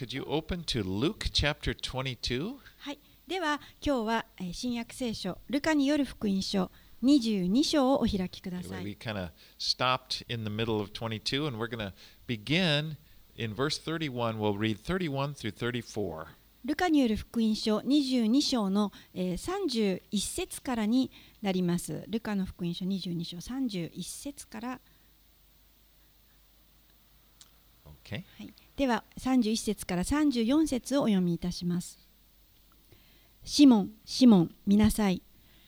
could you open to Luke chapter 22? はい、では今日はえー新約聖書ルカによる福音書22章をお開きくださ We い。kind of stopped in the middle of 22, and we're going to begin in verse 31. We'll read 31 through 34. ルカによる福音書22章の、えー31節からになります。ルカの福音書22章31節から、Okay. はい、では31節から34節をお読みいたします。シモン、シモン、見なさい。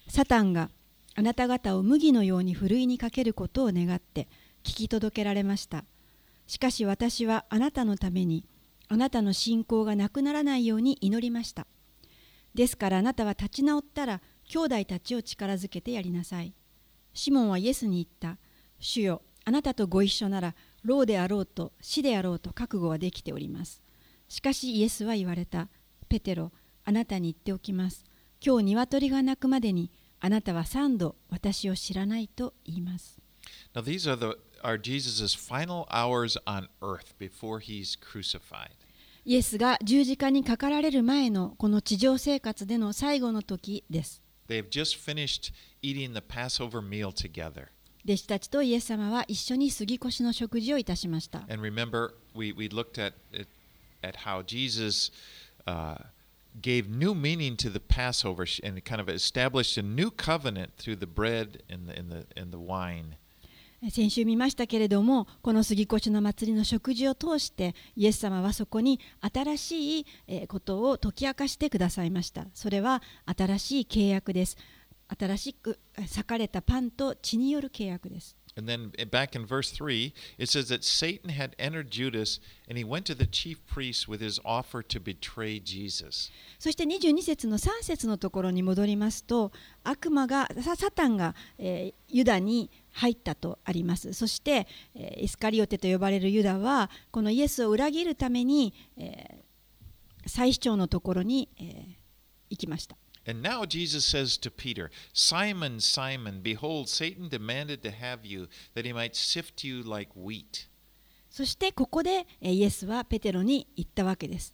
サタンがあなた方を麦のようにふるいにかけることを願って聞き届けられました。しかし私はあなたのためにあなたの信仰がなくならないように祈りました。ですからあなたは立ち直ったら兄弟たちを力づけてやりなさい。シモンはイエスに言った。主よ、あなたとご一緒なら、老であろうと死であろうと覚悟はできております。しかしイエスは言われた。ペテロ、あなたに言っておきます。今日鶏が鳴くまでに、あなたは三度私を知らないと言います。Now, these are, the, are Jesus' final hours on earth before he's crucified. イエスが十字架にかかられる前のこの地上生活での最後の時です。They've just finished eating the Passover meal together. 弟子たちとイエス様は一緒に杉越の食事をいたしました。先週見ましたけれども、この杉越の祭りの食事を通して、イエス様はそこに新しいことを解き明かしてくださいました。それは新しい契約です。新しくえ裂かれたパンと血による契約です。And then uh, back in verse 3, it says that Satan had entered Judas and he went to the chief priests with his offer to betray Jesus. そして22節の3節のところに戻りますと悪魔がササタンが、えーユダに入ったとあります。そして、えーイスカリオテと呼ばれるユダはこのイエスを裏切るために、えー祭司長のところに、えー行きました And now Jesus says to Peter, Simon, Simon, behold, Satan demanded to have you that he might sift you like wheat. そしてここでえーイエスはペテロに言ったわけです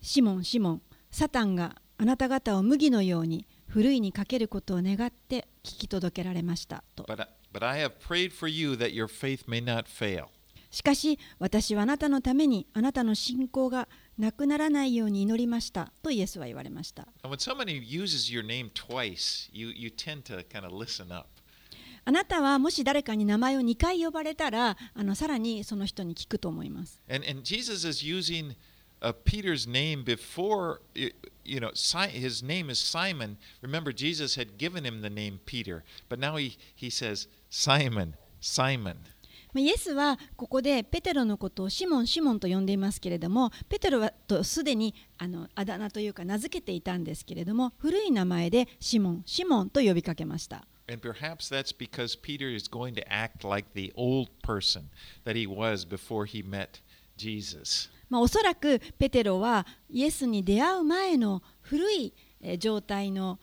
シモンシモンサタンがあなた方を麦のようにふるいにかけることを願って聞き届けられましたと But, but I have prayed for you that your faith may not fail. しかし私はあなたのためにあなたの信仰がなくならないように祈りましたとイエスは言われました.あなたはもし誰かに名前を2回呼ばれたらあのさらにその人に聞くと思います And, and Jesus is using uh, Peter's name before, you, know, his name is Simon. Remember, Jesus had given him the name Peter, but now he, he says, Simon, Simon. まあイエスはここでペテロのことをシモンシモンと呼んでいますけれどもペテロはとすでにあのあだ名というか名付けていたんですけれども古い名前でシモンシモンと呼びかけました And perhaps that's because Peter is going to act like the old person that he was before he met Jesus. まあ、おそらくペテロはイエスに出会う前の古いえー状態の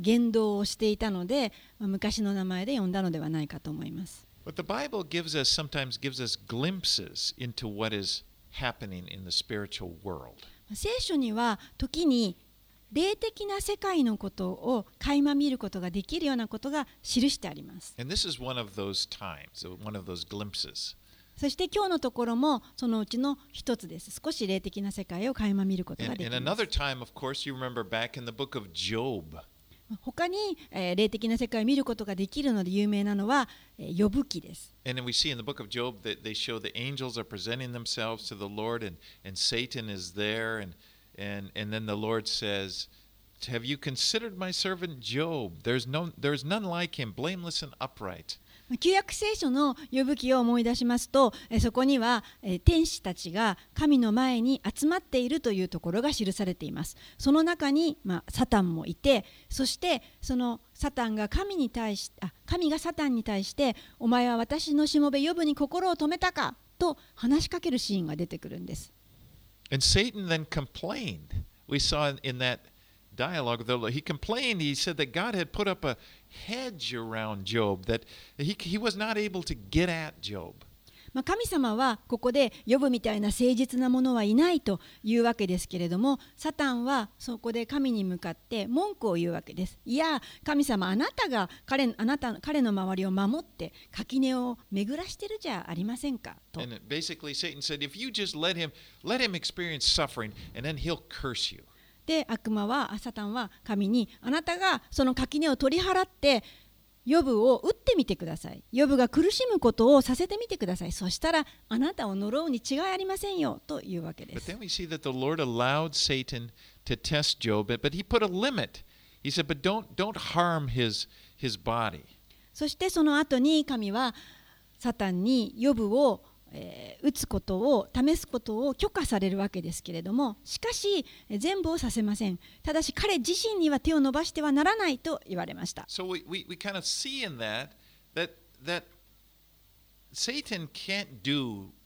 言動をしていたので、まあ昔の名前で呼んだのではないかと思います。But the Bible gives us sometimes gives us glimpses into what is happening in the spiritual world. 聖書には時に霊的な世界のことを垣間見ることができるようなことが記してあります。 And this is one of those times, one of those glimpses. そして今日のところもそのうちの一つです。少し霊的な世界を垣間見ることが And, でき and ます another。time, of course, you remember back in the book of Job. 他に、えー霊的な世界を見ることができるので有名なのは、えー、呼ぶ記です。And then we see in the book of Job that they show the angels are presenting themselves to the Lord and, and Satan is there. And, and, and then the Lord says, Have you considered my servant Job? There's, no, there's none like him, blameless and upright. 旧約聖書の呼ぶ記を思い出しますとえそこにはえ天使たちが神の前に集まっているというところが記されていますその中に、まあ、サタンもいてそしてそのサタンが神に対しあ神がサタンに対してお前は私のしもべ呼ぶに心を止めたかと話しかけるシーンが出てくるんです And Satan then complained. We saw in that dialogue, the, he complained. He said that God had put up a hedge around Job, that he, he was not able to get at Job. まあ、神様はここで呼ぶみたいな誠実な者はいないというわけですけれどもサタンはそこで神に向かって文句を言うわけです。いや神様あなたが彼あなた彼の周りを守って垣根を巡らしてるじゃありませんかと。And basically, Satan said, if you just let him, let him experience suffering, and then he'll curse you. で悪魔はあサタンは神にあなたがその垣根を取り払ってヨブを打ってみてください。ヨブが苦しむことをさせてみてください。そしたらあなたを呪うに違いありませんよというわけで But す。then we see that the Lord allowed Satan to test Job, but, but he put a limit. He said, but don't, don't harm his, his body. そしてその後に神はサタンにヨブを、えー打つことを試すことを許可されるわけですけれどもしかしえ全部をさせません。ただし彼自身には手を伸ばしてはならないと言われました。So we, we, we kind of see in that, that that Satan can't do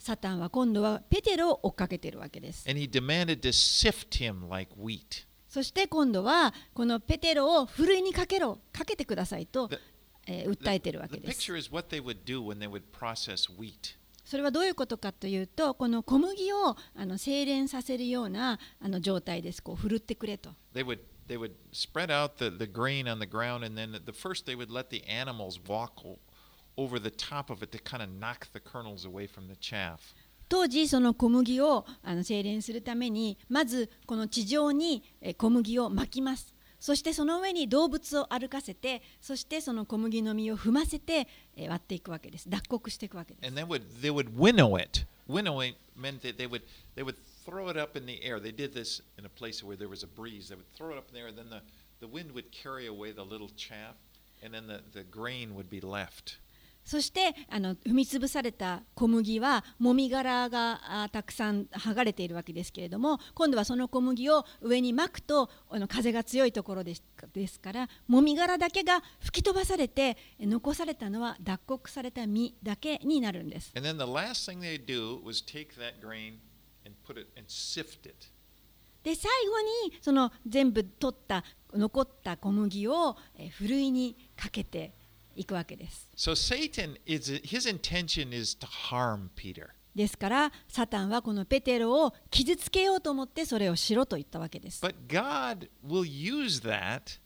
サタンは今度はペテロを追っかけているわけです。And he demanded to sift him like wheat. そして今度はこのペテロをふるいにかけろかけてくださいと The,、えー訴えているわ the けです。picture is what they would do when they would process wheat. それはどういうことかというとこの小麦をあの精錬させるようなあの状態です。こうふるってくれと。They would they would spread out the, the grain on the ground, and then the first they would let the animals walk over the top of it to kind of knock the kernels away from the chaff. 当時その小麦をあの精錬するためにまずこの地上にえー小麦をまきますそしてその上に動物を歩かせてそしてその小麦の実を踏ませてえー割っていくわけです脱穀していくわけです And then would they would winnow it. Winnowing meant that they would they would throw it up in the air. They did this in a place where there was a breeze. They would throw it up in the air, and then the, the wind would carry away the little chaff, and then the, the grain would be left. そしてあの踏み潰された小麦はもみ殻があたくさん剥がれているわけですけれども今度はその小麦を上にまくとあの風が強いところですですからもみ殻だけが吹き飛ばされてえ残されたのは脱穀された実だけになるんです。で最後にその全部取った残った小麦をえふるいにかけていくわけです。So Satan is his intention is to harm Peter. ですからサタンはこのペテロを傷つけようと思ってそれをしろと言ったわけです。But God will use that.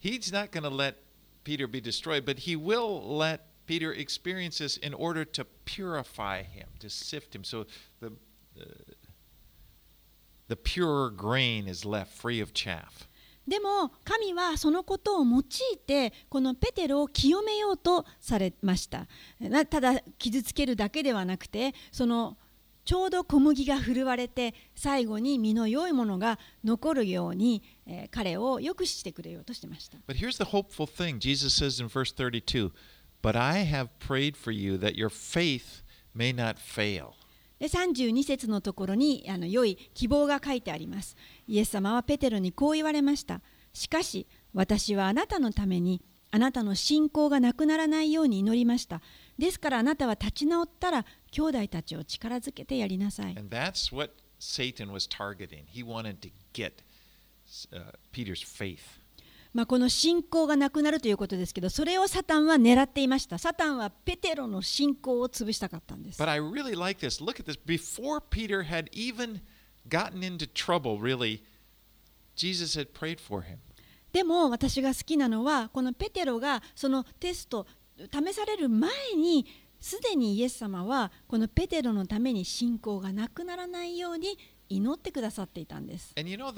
He's not going to let Peter be destroyed, but he will let Peter experience this in order to purify him, to sift him. So the the, the purer grain is left free of chaff. でも神はそのことを用いてこのペテロを清めようとされましたただ傷つけるだけではなくてそのちょうど小麦が振るわれて最後に実の良いものが残るように、えー彼をよくしてくれようとしてました But here's the hopeful thing. Jesus says in verse 32, "But I have prayed for you that your faith may not fail." で32節のところにあの良い希望が書いてあります。イエス様はペテロにこう言われました。しかし私はあなたのためにあなたの信仰がなくならないように祈りました。ですからあなたは立ち直ったら兄弟たちを力づけてやりなさい。And まあ、この信仰がなくなるということですけど、それをサタンは狙っていました。サタンはペテロの信仰を潰したかったんです。But I really like this. Look at this. Before Peter had even gotten into trouble, really, Jesus had prayed for him. でも私が好きなのはこのペテロがそのテスト試される前にすでにイエス様はこのペテロのために信仰がなくならないように祈ってくださっていたんです。You know.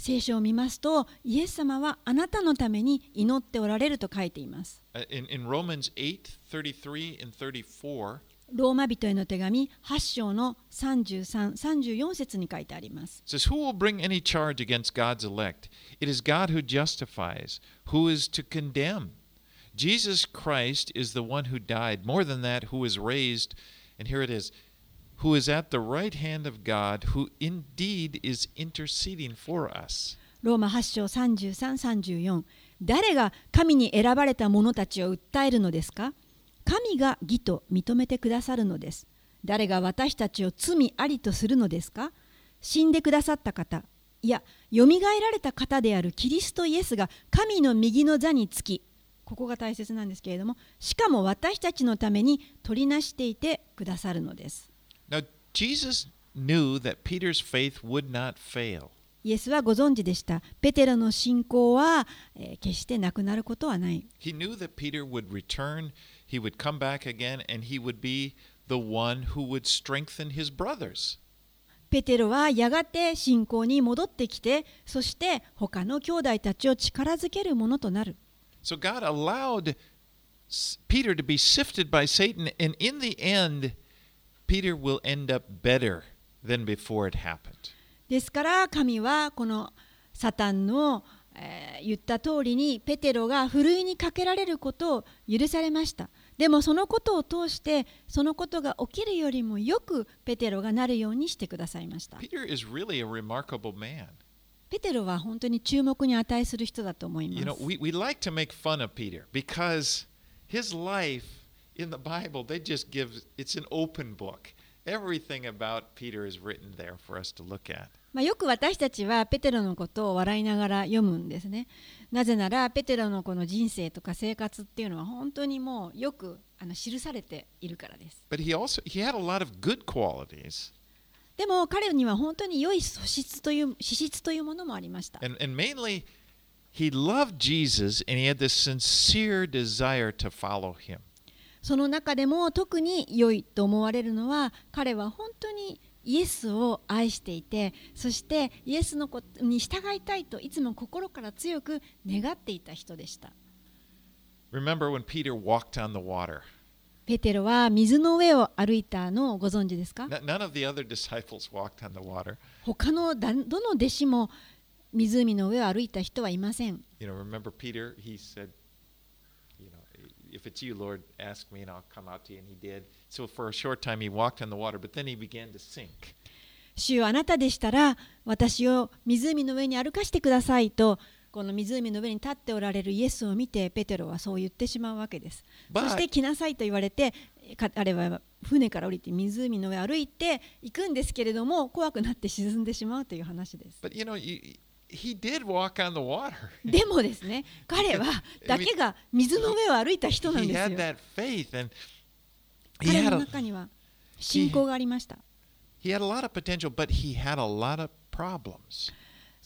聖書を見ますとイエス様はあなたのために祈っておられると書いています。Uh, In, in Romans 8 33 and 34, ローマ人への手紙8章の33、34節に書いてあります。says, Who will bring any charge against God's elect? It is God who justifies. Who is to condemn? Jesus Christ is the one who died. More than that, who was raised, and here it is, who is at the right hand of God, who indeed is interceding for us. ローマ8章3334誰が神に選ばれた者たちを訴えるのですか？神が義と認めてくださるのです。誰が私たちを罪ありとするのですか？死んでくださった方。いやよみがえられた方であるキリストイエスが神の右の座につきここが大切なんですけれどもしかも私たちのために取りなしていてくださるのです Now, Jesus knew that Peter's faith would not fail. イエスはご存知でしたペテロの信仰は、えー決してなくなることはない He knew that Peter would return, he would come back again, and he would be the one who would strengthen his brothers. ペテロはやがて信仰に戻ってきてそして他の兄弟たちを力づけるものとなる So God allowed Peter to be sifted by Satan, and in the end, Peter will end up better than before it happened. ですから神はこのサタンの、えー言った通りにペテロがふるいにかけられることを許されましたでもそのことを通してそのことが起きるよりもよくペテロがなるようにしてくださいました Peter is really a remarkable man. ペテロは本当に注目に値する人だと思いま You know, す we, we like to make fun of Peter because his life in the Bible, they just give it's an open book. Everything about Peter is written there for us to look at. まあ、よく私たちはペテロのことを笑いながら読むんですね。なぜならペテロのこの人生とか生活っていうのは本当にもうよくあの記されているからです。But he also he had a lot of good qualities. でも彼には本当に良い素質という資質というものもありました。And, and mainly, he loved Jesus and he had this sincere desire to follow him. その中でも特に良いと思われるのは彼は本当にイエスを愛していてそしてイエスのことに従いたいといつも心から強く願っていた人でした。Remember when Peter walked on the water? ペテロは水の上を歩いたのをご存知ですか？他のだどの弟子も湖の上を歩いた人はいません。ペは。あなたでしたら私を湖の上に歩かしてくださいと。この湖の上に立っておられるイエスを見てペテロはそう言ってしまうわけです。そして来なさいと言われてか彼は船から降りて湖の上を歩いて行くんですけれども怖くなって沈んでしまうという話です。But you know, you, he did walk on the water. でもですね彼はだけが水の上を歩いた人なんです had よ。that faith, and he 彼の中には信仰がありました。he had a lot of potential, but he had a lot of problems.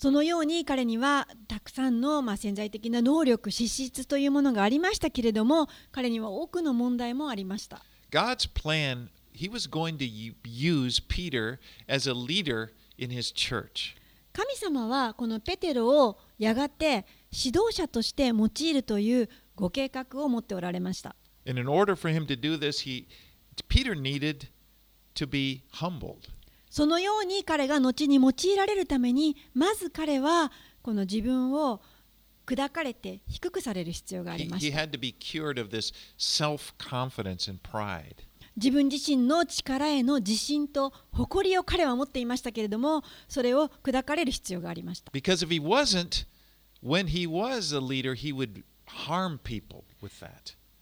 そのように彼にはたくさんのまあ潜在的な能力資質というものがありましたけれども彼には多くの問題もありました God's plan, he was going to use Peter as a leader in his church. 神様はこのペテロをやがて指導者として用いるというご計画を持っておられました And in order for him to do this, he Peter needed to be humbled. そのように彼が後に用いられるために、まず彼はこの自分を砕かれて低くされる必要があります自分自身の力への自信と誇りを彼は持っていましたけれども、それを砕かれる必要がありました。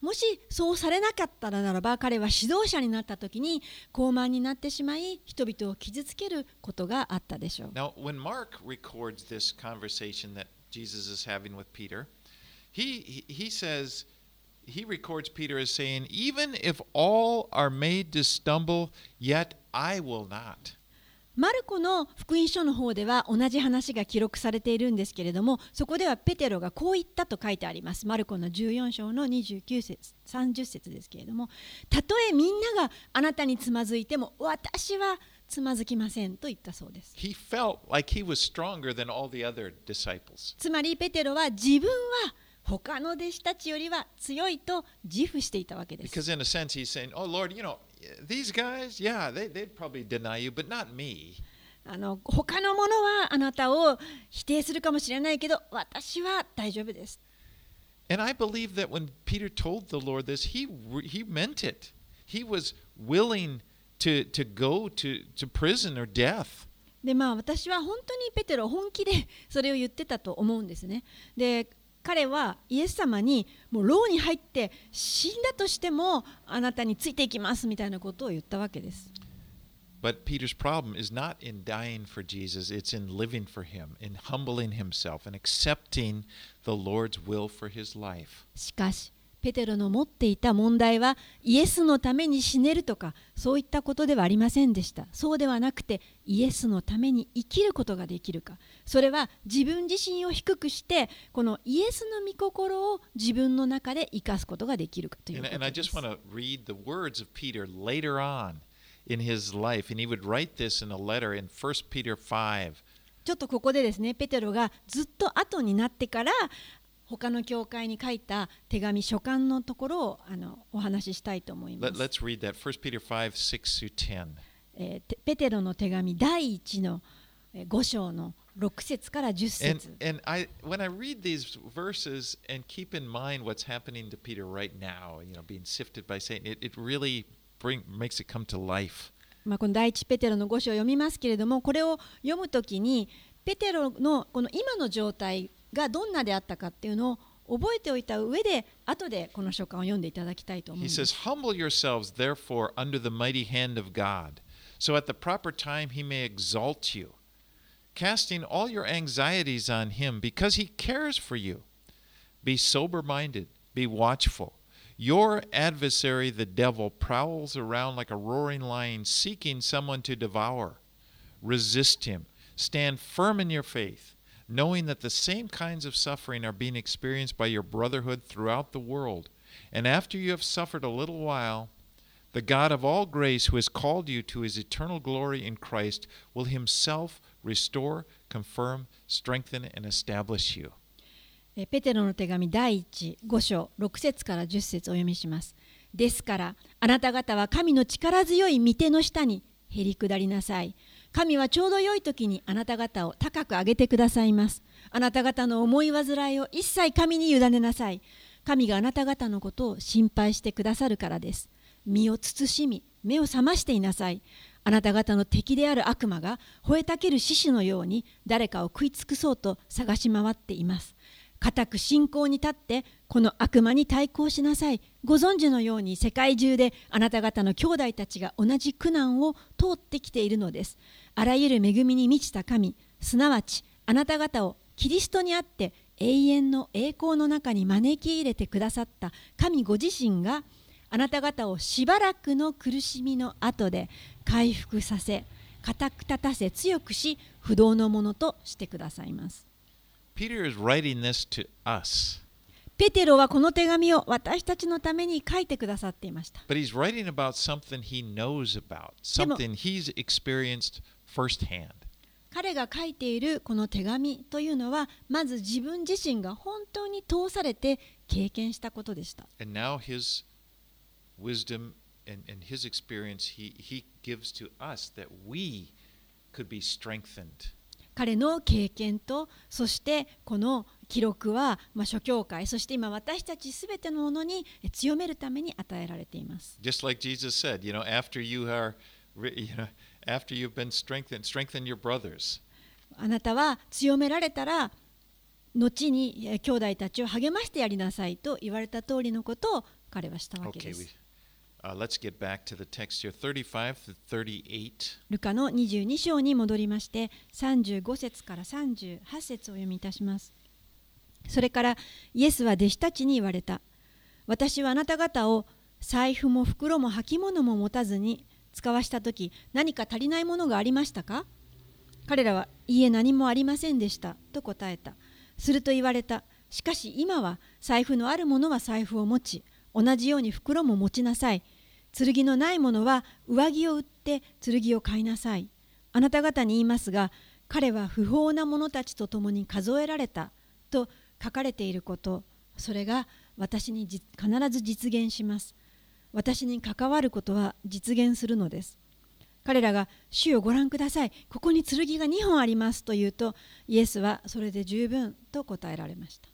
もしそうされなかったらならば彼は指導者になった時に傲慢になってしまい人々を傷つけることがあったでしょう Now, when Mark records this conversation that Jesus is having with Peter, he, he, says, he records Peter as saying, Even if all are made to stumble, yet I will not. マルコの福音書の方では同じ話が記録されているんですけれどもそこではペテロがこう言ったと書いてあります。マルコの14章の29節30節ですけれどもたとえみんながあなたにつまずいても私はつまずきませんと言ったそうです。Like. つまりペテロは自分は他の弟子たちよりは強いと自負していたわけです。Because, in a sense, he's saying, Oh, Lord, you know, these guys, yeah, they, they'd probably deny you, but not me. あの他のものはあなたを否定するかもしれないけど私は大丈夫です And I believe that when Peter told the Lord this, he re- he meant it. He was willing to to go to to prison or death. でまあ私は本当にペテロ本気でそれを言ってたと思うんですね。で 彼はイエス様にもう牢に入って死んだとしてもあなたについていきますみたいなことを言ったわけです。But Peter's problem is not in dying for Jesus, it's in living for him, in humbling himself and accepting the Lord's will for his life. しかしペテロの持っていた問題はイエスのために死ねるとかそういったことではありませんでしたそうではなくてイエスのために生きることができるかそれは自分自身を低くしてこのイエスの御心を自分の中で生かすことができるかということです want to read the words of Peter later on in his life. And he would write this in a letter in 1 Peter 5. ちょっとここでですねペテロがずっと後になってから他の教会に書いた手紙書簡のところをあのお話ししたいと思います。let's read that 1 Peter 5 6 through 10. えーてペテロの手紙第1のえー5章の6節から10 And, 節 and I, when I read these verses and keep in mind what's happening to Peter right now, you know, being sifted by Satan, it, it really bring, makes it come to life. まあ、この第1ペテロの5章を読みますけれどもこれを読むときにペテロのこの今の状態がどんなであったかっていうのを覚えておいた上で後でこの書簡を読んでいただきたいと思うん He です says, Humble yourselves, therefore, under the mighty hand of God, so at the proper time he may exalt you, casting all your anxieties on him, because he cares for you. Be sober minded, be watchful. Your adversary, the devil, prowls around like a roaring lion, seeking someone to devour. Resist him. Stand firm in your faith, knowing that the same kinds of suffering are being experienced by your brotherhood throughout the world. And after you have suffered a little while, the God of all grace, who has called you to his eternal glory in Christ, will himself restore, confirm, strengthen, and establish you. えーペテロの手紙第15章6節から10節お読みします。ですからあなた方は神の力強い御手の下にへり下りなさい。 神はちょうど良い時にあなた方を高く上げてくださいます。あなた方の思い煩いを一切神に委ねなさい。神があなた方のことを心配してくださるからです。身を慎み、目を覚ましていなさい。あなた方の敵である悪魔が吠えたける獅子のように誰かを食い尽くそうと探し回っています。固く信仰に立ってこの悪魔に対抗しなさい。ご存知のように世界中であなた方の兄弟たちが同じ苦難を通ってきているのです。あらゆる恵みに満ちた神すなわちあなた方をキリストにあって永遠の栄光の中に招き入れてくださった神ご自身があなた方をしばらくの苦しみの後で回復させ固く立たせ強くし不動のものとしてくださいます。ペテロはこの手紙を私たちのために書いてくださっていました。彼が書いているこの手紙というのは、まず自分自身が本当に通されて経験したことでした。彼の経験とそしてこの記録は、まあ、諸教会そして今私たちすべてのものに強めるために与えられています。Just like Jesus said, you know, after you are, re- you know, after you've been strengthened, strengthen your brothers. あなたは強められたら後にえ兄弟たちを励ましてやりなさいと言われた通りのことを彼はしたわけ Okay, です we,。ルカの22章に戻りまして35節から38節を読みいたします。それからイエスは弟子たちに言われた。私はあなた方を財布も袋も履物も持たずに使わした時何か足りないものがありましたか？彼らはいいえ何もありませんでした。と答えた。すると言われた。しかし今は財布のある者は財布を持ち同じように袋も持ちなさい。剣のない者は上着を売って剣を買いなさい。あなた方に言いますが彼は不法な者たちと共に数えられたと書かれていること。それが私に必ず実現します。私に関わることは実現するのです。彼らが「主をご覧ください。ここに剣が2本あります」と言うとイエスはそれで十分と答えられました。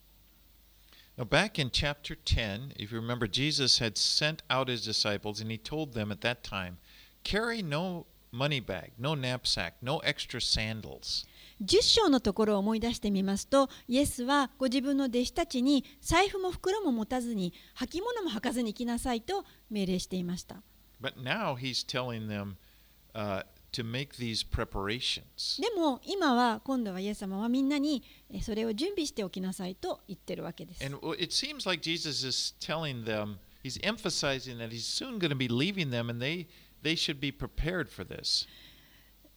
Now, back in chapter 10, if you remember, Jesus had sent out his disciples and he told them at that time, carry no money bag, no knapsack, no extra sandals. 10章のところを思い出してみますとイエスはご自分の弟子たちに財布も袋も持たずに履物も履かずに行きなさいと命令していました But now he's telling them uh, でも今は今度はイエス様はみんなにそれを準備しておきなさいと言ってるわけです。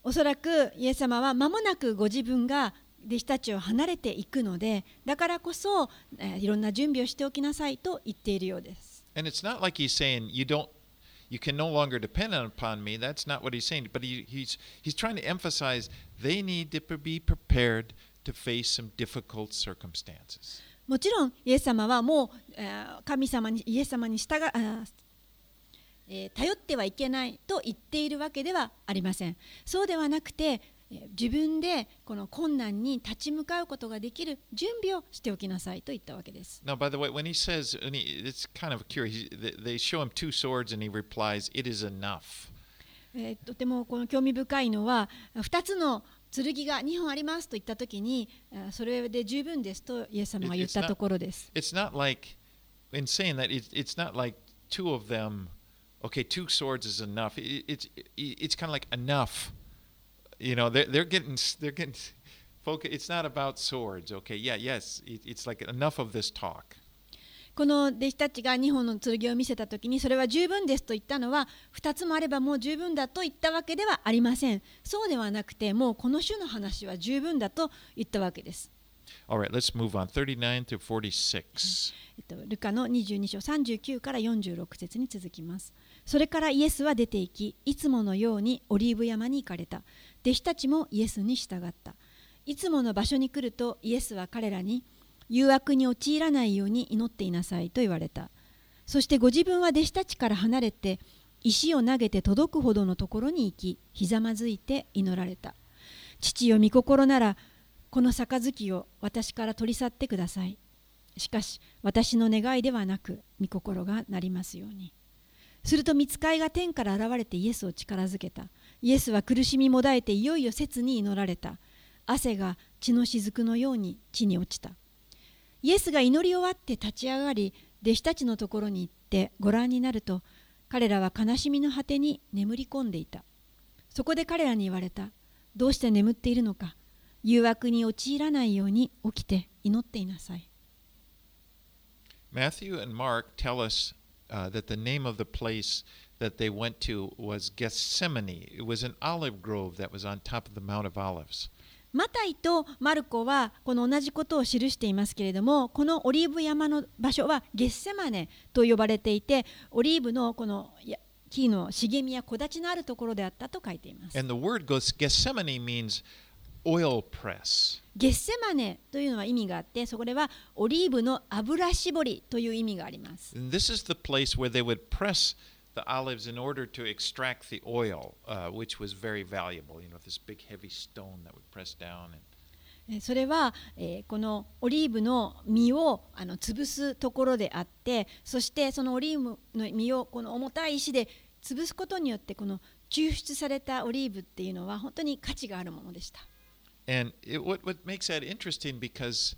おそらくイエス様は間もなくご自分が弟子たちを離れていくのでだからこそいろんな準備をしておきなさいと言っているようです。You can no longer depend upon me. That's not what he's saying. But he, he's, he's trying to emphasize they need to be prepared to face some difficult circumstances. もちろんイエス様はもう、えー神様にイエス様に従うえー頼ってはいけないと言っているわけではありません。そうではなくて自分でこの困難に立ち向かうことができる準備をしておきなさいと言ったわけです。Now, by the way, when he says, and he, it's kind of curious, he, they- show him two swords and he replies, It is enough. えーとてもこの興味深いのは2つの剣が2本ありますと言った時にあーそれで十分ですとイエス様が言ったところです。It's not like, in saying that, it, it's not like two of them, okay, two swords is enough. It, it's, it, it's kind of like enough. You know, they're, they're getting, they're getting, focus, it's not about swords, okay? Yeah, yes, it, it's like enough of this talk. この弟子たちが2本の剣を見せた時にそれは十分ですと言ったのは2つもあればもう十分だと言ったわけではありません。そうではなくてもうこの種の話は十分だと言ったわけです。All right, let's move on. 39 through 46. えっと、ルカの22章39から46節に続きます。それからイエスは出て行き、いつものようにオリーブ山に行かれた。弟子たちもイエスに従った。いつもの場所に来るとイエスは彼らに誘惑に陥らないように祈っていなさいと言われた。そしてご自分は弟子たちから離れて石を投げて届くほどのところに行き、ひざまずいて祈られた。父よ御心ならこの杯を私から取り去ってください。しかし私の願いではなく御心がなりますようにすると見つかいが天から現れてイエスを力づけたイエスは苦しみもだえていよいよ切に祈られた。汗が血の雫のように地に落ちた。イエスが祈り終わって立ち上がり弟子たちのところに行ってご覧になると彼らは悲しみの果てに眠り込んでいた。そこで彼らに言われた。どうして眠っているのか。誘惑に陥らないように起きて祈っていなさい。Matthew and Mark tell us uh, that the name of the place マタイとマルコはこの同じことを記していますけれども、このオリーブ山の場所はゲッセマネと呼ばれていて、オリーブのこの木の茂みや木立のあるところであったと書いています。ゲッセマネというのは意味があって、そこではオリーブの油絞りという意味があります。The olives in order to extract the oil, uh, which was very valuable. You know, this big heavy stone that would press down. And, えーそれは、えーこのオリーブの実をあの潰すところであってそしてそのオリーブの実をこの重たい石で潰すことによってこの抽出されたオリーブっていうのは本当に価値があるものでした。and it, what, what makes that interesting because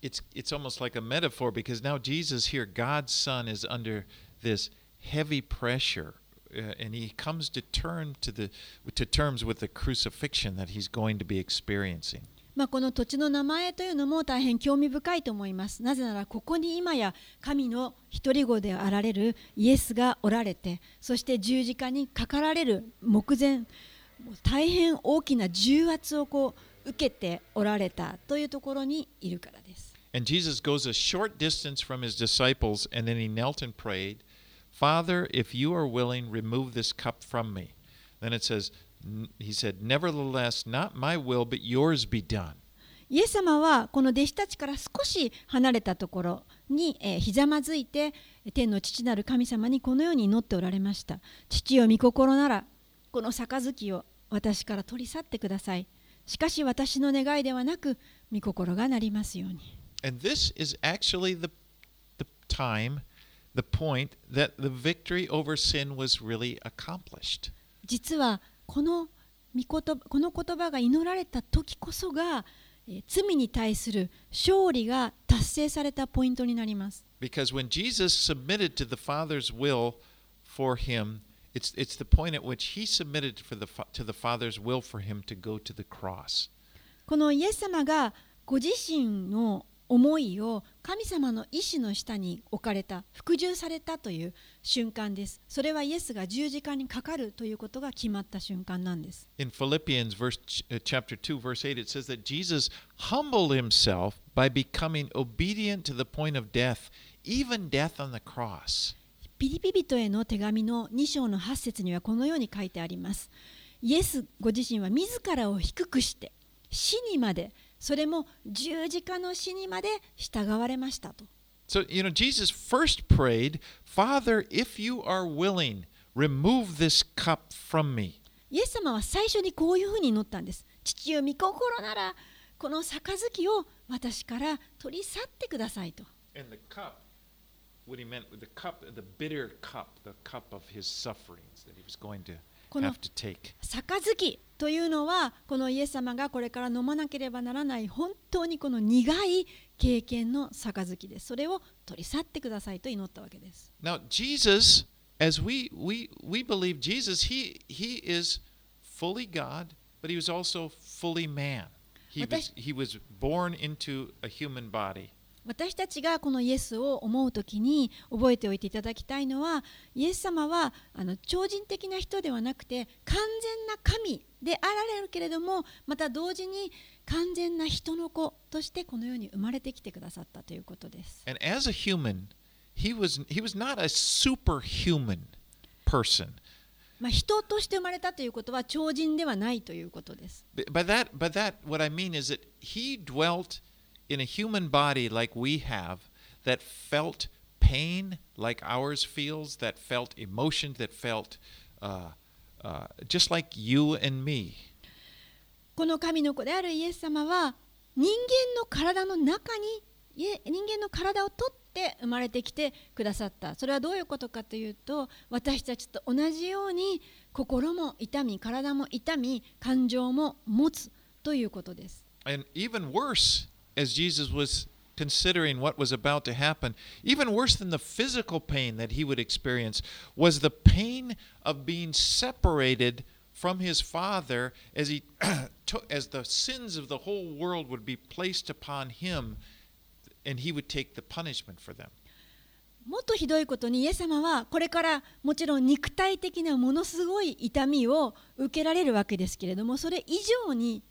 it's, it's almost like a metaphor because now Jesus here, God's Son, is under this heavy pressure. Uh, and he comes to turn to the to terms with the crucifixion that he's going to be experiencing. まあ、この土地の名前というのも大変興味深いと思います。なぜならここに今や神の独り子であられるイエスがおられてそして十字架にかかられる目前大変大きな重圧をこう受けておられたというところにいるからです。And Jesus goes a short distance from his disciples, and then he knelt and prayed, Father, if you are willing, remove this cup from me. Then it says, He said, Nevertheless, not my will, but yours be done. イエス様はこの弟子たちから少し離れたところに、えーひざまずいて天の父なる神様にこのように祈っておられました父よ御心ならこの杯を私から取り去ってくださいしかし私の願いではなく御心がなりますように And this is actually the, the time, the point that the victory over sin was really accomplished. 実はこの御言葉この言葉が祈られた時こそがえー罪に対する勝利が達成されたポイントになります。 Because when Jesus submitted to the Father's will for him, it's, it's the point at which he submitted for the, fa- to the Father's will for him to go to the cross. このイエス様がご自身の思いを 神様の意志の下に置かれた服従されたという瞬間ですそれはイエスが十字架にかかるということが決まった瞬間なんです In Philippians verse, uh, chapter 2, verse 8, it says that Jesus humbled himself by becoming obedient to the point of death, even death on the cross. ピリピ人への手紙の2章の8節にはこのように書いてありますイエスご自身は自らを低くして死にまでそれも十字架の死にまで従われましたと So, you know, Jesus first prayed, Father, if you are willing, remove this cup from me. イエス様は最初にこういうふうに祈ったんです。父よ御心ならこの杯を私から取り去ってくださいと。And the cup, what he meant the cup, the bitter cup, the cup of his sufferings that he was going to この.杯というのはこのイエス様がこれから飲まなければならない本当にこの苦い経験の杯です。それを取り去ってくださいと祈ったわけです。Now, Jesus, as we, we, we believe Jesus, he, he is fully God, but he was also fully man. He was, he was born into a human body. 私たちがこのイエスを思うときに覚えておいていただきたいのはイエス様はあの超人的な人ではなくて完全な神であられるけれどもまた同時に完全な人の子としてこの世に生まれてきてくださったということです。And as a human, he was, he was not a superhuman person. まあ、人として生まれたということは超人ではないということです。By that, by that, what I mean is that he dwelt in a human body like we have, that felt pain like ours feels, that felt emotion, that felt uh, uh, just like you and me. この神の子であるイエス様は人間の体の中に人間の体を取って生まれてきてくださったそれはどういうことかというと私たちと同じように心も痛み体も痛み感情も持つということです And even worse, as Jesus was considering what was about to happen, even worse than the physical pain that he would experience was the pain of being separated from his father as he took as the sins of the whole world would be placed upon him and he would take the punishment for them. もっとひどいことにイエス様はこれからもちろん肉体的なものすごい痛みを受けられるわけですけれどもそれ以上に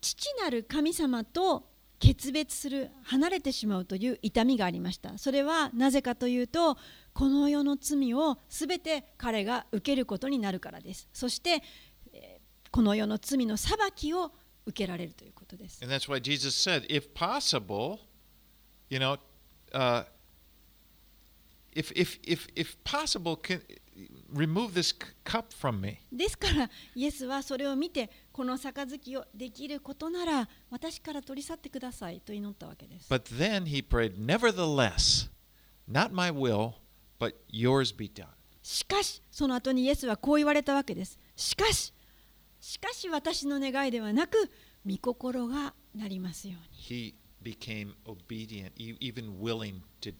父なる神様と決別する離れてしまうという痛みがありました。それはなぜかというとこの世の罪を全て彼が受けることになるからです。そしてこの世の罪の裁きを受けられるということです。And that's why Jesus said, if possible, you know, uh, if, if, if, if possible, can, remove this cup from me. ですからイエスはそれを見てこの杯をできることなら私から取り去ってくださいと祈ったわけです。But then he prayed, Nevertheless, not my will, but yours be done. しかしその後にイエスはこう言われたわけです。しかししかし私の願いではなく御心がなりますように。He became obedient, e- even willing to,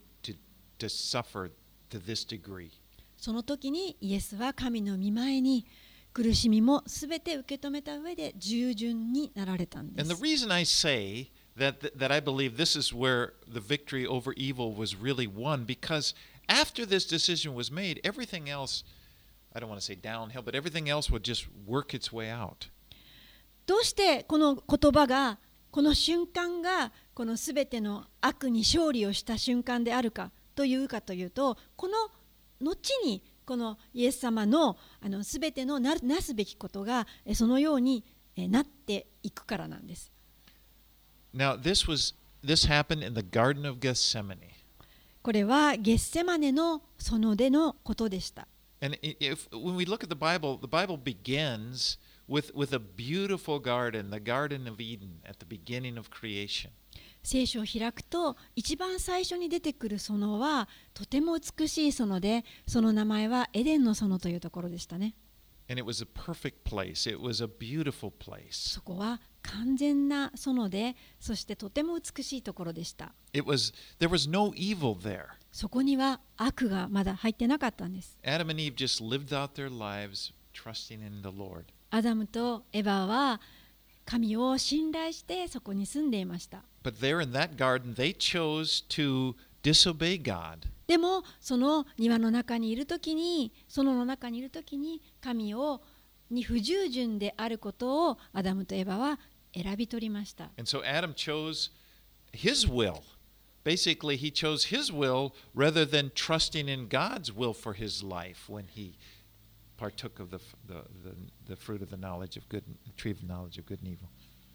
to, suffer to this degree. その時にイエスは神の御前に苦しみもすべて受け止めた上で従順になられたんで And the す。reason I say that, that I believe this is where the victory over evil was really won, because after this decision was made, everything else, I don't want to say downhill, but everything else would just work its way out. どうしてこの言葉がこの瞬間がこのすべての悪に勝利をした瞬間であるかというかというとこの後にこのイエス様のあのすべてのななすべきことがえそのようにえなっていくからなんです。Now, this was this happened in the Garden of Gethsemane. これはゲッセマネの園でのことでした。And if when we look at the Bible, the Bible begins with, with a beautiful garden, the Garden of Eden, at the beginning of creation. 聖書を開くと一番最初に出てくる園はとても美しい園でその名前はエデンの園というところでしたね。そこは完全な園でそしてとても美しいところでした。It was, there was no、evil there. そこには悪がまだ入ってなかったんです。アダムとエヴァは神を信頼してそこに住んでいました But there in that garden, they chose to disobey God. でもその庭の中にいる時に園の中にいる時に神をに不従順であることをアダムとエバは選び取りました。And so Adam chose his will. Basically, he chose his will rather than trusting in God's will for his life when he partook of the, the, the, the fruit of the knowledge of good, the tree of knowledge of good and evil.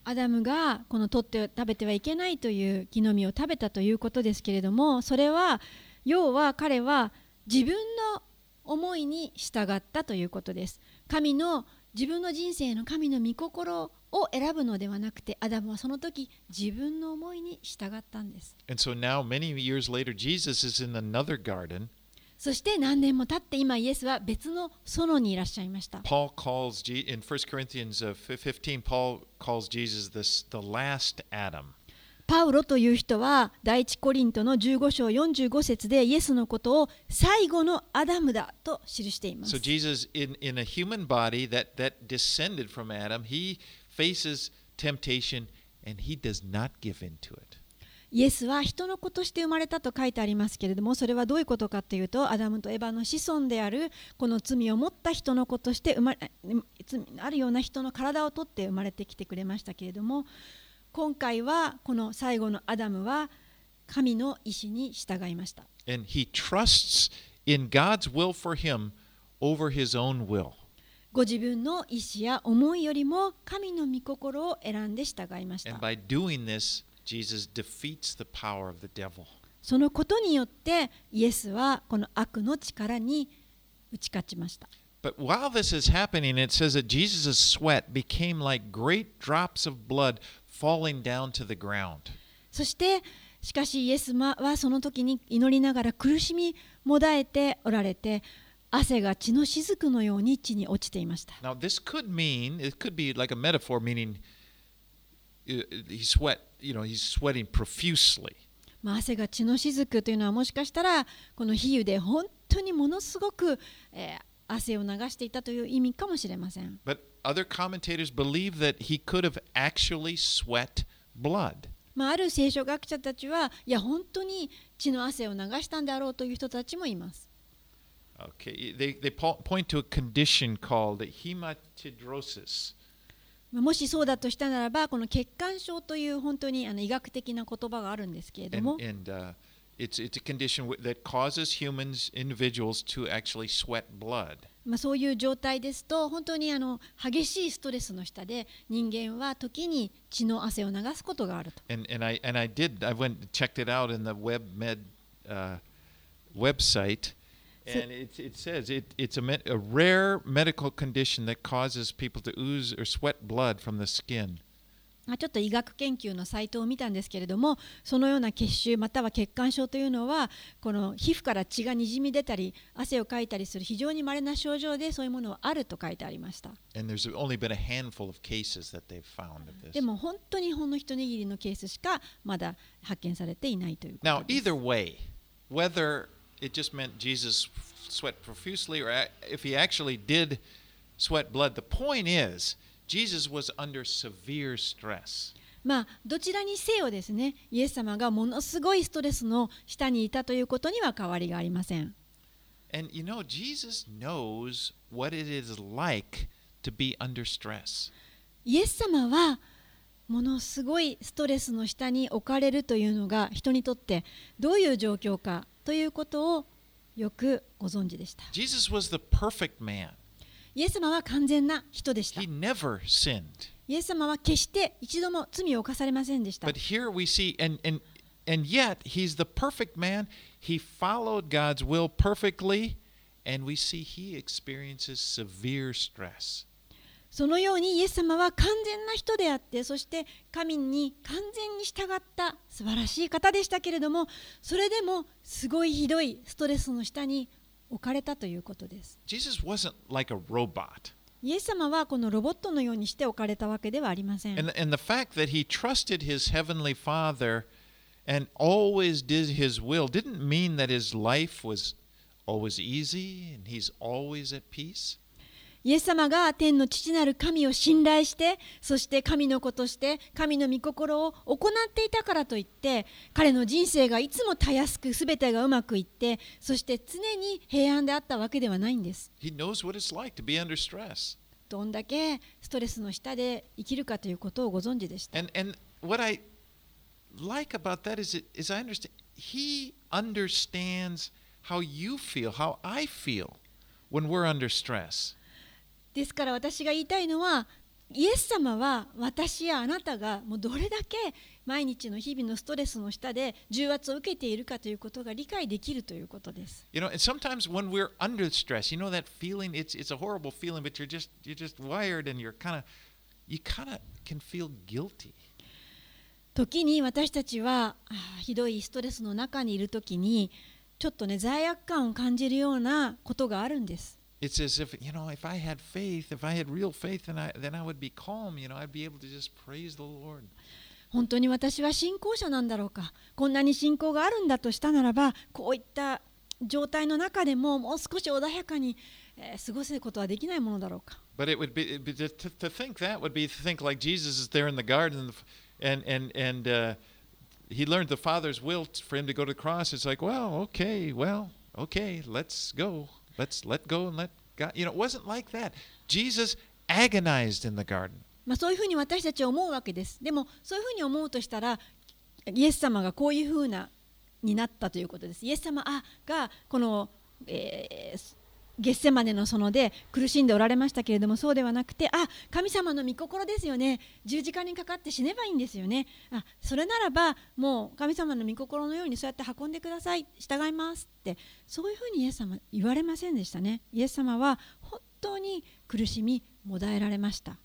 アダムがこの取って食べてはいけないという木の実を食べたということですけれどもそれは要は彼は自分の思いに従ったということです神の自分の人生の神の御心を選ぶのではなくてアダムはその時自分の思いに従ったんです And so now, many years later, Jesus is in another garden. そして何年も経って今イエスは別の園にいらっしゃいました Paul calls, in 1 Corinthians uh, f- 15, Paul calls Jesus this, the last Adam. パウロという人は第一コリントの15章45節でイエスのことを最後のアダムだと記しています So Jesus, in, in a human body that, that descended from Adam, he faces temptation and he does not give in to it. イエスは人の子として生まれたと書いてありますけれどもそれはどういうことかというとアダムとエバの子孫であるこの罪を持った人の子として生まれ罪のあるような人の体をとって生まれてきてくれましたけれども今回はこの最後のアダムは神の意志に従いました And he trusts in God's will for him over his own will. ご自分の意志や思いよりも神の御心を選んで従いました And by doing this, Jesus defeats the power of the devil. そのことによってイエスはこの悪の力に打ち勝ちました But while this is happening, it says that Jesus' sweat became like great drops of blood falling down to the ground. そしてしかしイエスはその時に祈りながら苦しみもだえておられて汗が血の雫のように地に落ちていました Now, this could mean, it could be like a metaphor, meaning uh, he sweat, you know, he's sweating profusely. まあ、汗が血の雫というのはもしかしたらこの比喩で本当にものすごく、えー汗を流していたという意味かもしれません But other commentators believe that he could have actually sweat blood. まあ、ある聖書学者たちはいや本当に血の汗を流したんであろうという人たちもいます Okay, they, they po- point to a condition called hematidrosis. まあもしそうだとしたならばこの血管症という本当にあの医学的な言葉があるんですけれども And, and uh, it's, it's a condition that causes humans, individuals, to actually sweat blood. まあ、そういう状態ですと本当にあの激しいストレスの下で人間は時に血の汗を流すことがあると And, and, I, and I did, I went and checked it out in the WebMed uh, website. And it, it says it, it's a, rare medical condition that causes people to ooze or sweat blood from the skin. ちょっと医学研究のサイトを見たんですけれども、そのような血腫、または血管症というのは、この皮膚から血がにじみ出たり、汗をかいたりする非常にまれな症状で、そういうものはあると書いてありました。でも本当にほんの一握りのケースしかまだ発見されていないということです。Now, it just meant Jesus sweat profusely or if he actually did sweat blood, the point is, Jesus was under severe stress. まあどちらにせよですねイエス様がものすごいストレスの下にいたということには変わりがありません And you know, Jesus knows what it is like to be under stress. イエス様はものすごいストレスの下に置かれるというのが人にとってどういう状況かということをよくご存知でした Jesus was the perfect man. イエス様は完全な人でした He never sinned. イエス様は決して一度も罪を犯されませんでした But here we see, and and and yet he's the perfect man. He followed God's will perfectly, and we see he experiences severe stress. そのようにイエス様は完全な人であってそして神に完全に従った素晴らしい方でしたけれどもそれでもすごいひどいストレスの下に置かれたということです like. イエス様はこのロボットのようにして置かれたわけではありません And, and the fact that he trusted his heavenly Father and always did his will didn't mean that his life was always easy and he's always at peace. イエス様が天の父なる神を信頼して、そして神の子として、神の御心を行っていたからといって、彼の人生がいつもたやすく、すべてがうまくいって、そして常に平安であったわけではないんです。どんだけストレスの下で生きるかということをご存知でした。And, what I like about that is, he understands how you feel, how I feel when we're under stress. ですから私が言いたいのはイエス様は私やあなたがもうどれだけ毎日の日々のストレスの下で重圧を受けているかということが理解できるということです。You know, and sometimes when we're under stress, you know that feeling, it's it's a horrible feeling, but you're just you're just wired and you're kind of you kind of can feel guilty. 時に私たちはひどいストレスの中にいる時にちょっとね罪悪感を感じるようなことがあるんです。It's as if, you know, if I had faith, if I had real faith, then I then I would be calm, you know, I'd be able to just praise the Lord. 本当に私は信仰者なんだろうかこんなに信仰があるんだとしたならばこういった状態の中でももう少し穏やかに、えー過ごすことはできないものだろうか But it would be, it'd be to, to think that would be to think like Jesus is there in the garden and and and uh, he learned the Father's will for him to go to the cross. It's like, well, okay, well, okay, let's go. Let's let go and let God. You know, it wasn't like that. Jesus agonized in the garden. まあ、そういうふうに私たちは思うわけです。でもそういうふうに思うとしたらイエス様がこういうふうなになったということです。イエス様あがこの、えーゲッセマネの園で苦しんでおられましたけれどもそうではなくてあ神様の御心ですよね十字架にかかって死ねばいいんですよねあそれならばもう神様の御心のようにそうやって運んでください従いますってそういうふうにイエス様言われませんでしたねイエス様は本当に苦しみもだえられました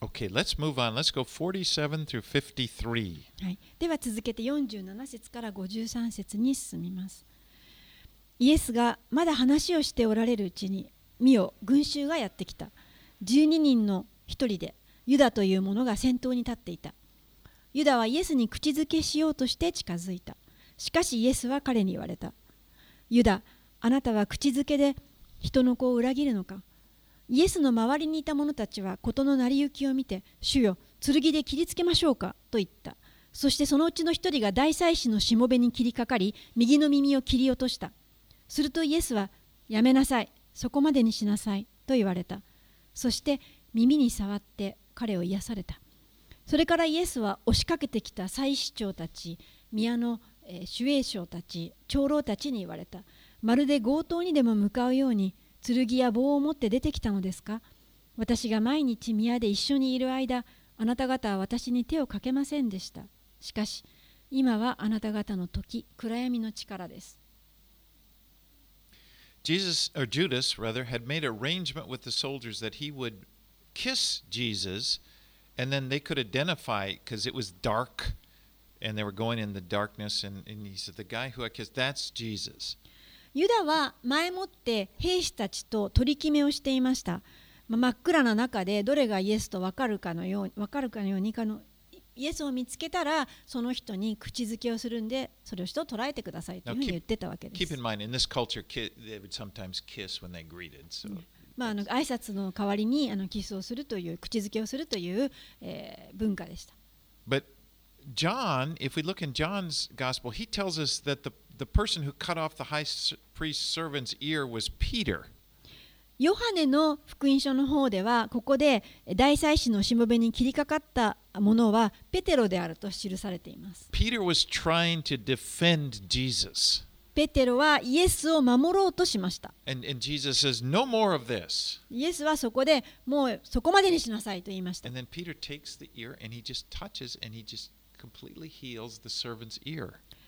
Okay, let's move on. Let's go 47 through 53. はい、では続けて47節から53節に進みます。イエスがまだ話をしておられるうちに見よ群衆がやってきた。12人の一人でユダという者が先頭に立っていた。ユダはイエスに口づけしようとして近づいた。しかしイエスは彼に言われた。ユダあなたは口づけで人の子を裏切るのか。イエスの周りにいた者たちは事の成り行きを見て主よ剣で切りつけましょうかと言った。そしてそのうちの一人が大祭司のしもべに切りかかり右の耳を切り落とした。するとイエスはやめなさい。そこまでにしなさい。と言われた。そして耳に触って彼を癒された。それからイエスは押しかけてきた祭司長たち宮の、守衛将たち長老たちに言われた。まるで強盗にでも向かうように剣や棒を持って出てきたのですか？私が毎日宮で一緒にいる間あなた方は私に手をかけませんでした。しかし今はあなた方の時暗闇の力です。Jesus, or Judas rather, had made arrangement with the soldiers that he would kiss Jesus, and then they could identify because it was dark, and they were going in the darkness. And, and he said, "The guy who I kissed, that's Jesus." ユダは前もって兵士たちと取り決めをしていました、まあ真っ暗な中でどれがイエスと分かるかのよう分かるかのようにかの イエスを見つけたらその人に口づけをするんでそれを人を捉えてくださいというふうに言ってたわけで Keep す in。mind, in this culture, they would sometimes kiss when they greeted. So, まあ、あの挨拶の代わりにあのキスをするという口づけをするという、えー文化でした。but John, if we look in John's gospel, he tells us that the the person who cut off the high priest's servant's ear was Peter. ヨハネの福音書の方ではここで大祭司のしもべに切りかかったものはペテロであると記されています。ペテロはイエスを守ろうとしました。イエスはそこでもうそこまでにしなさいと言いました。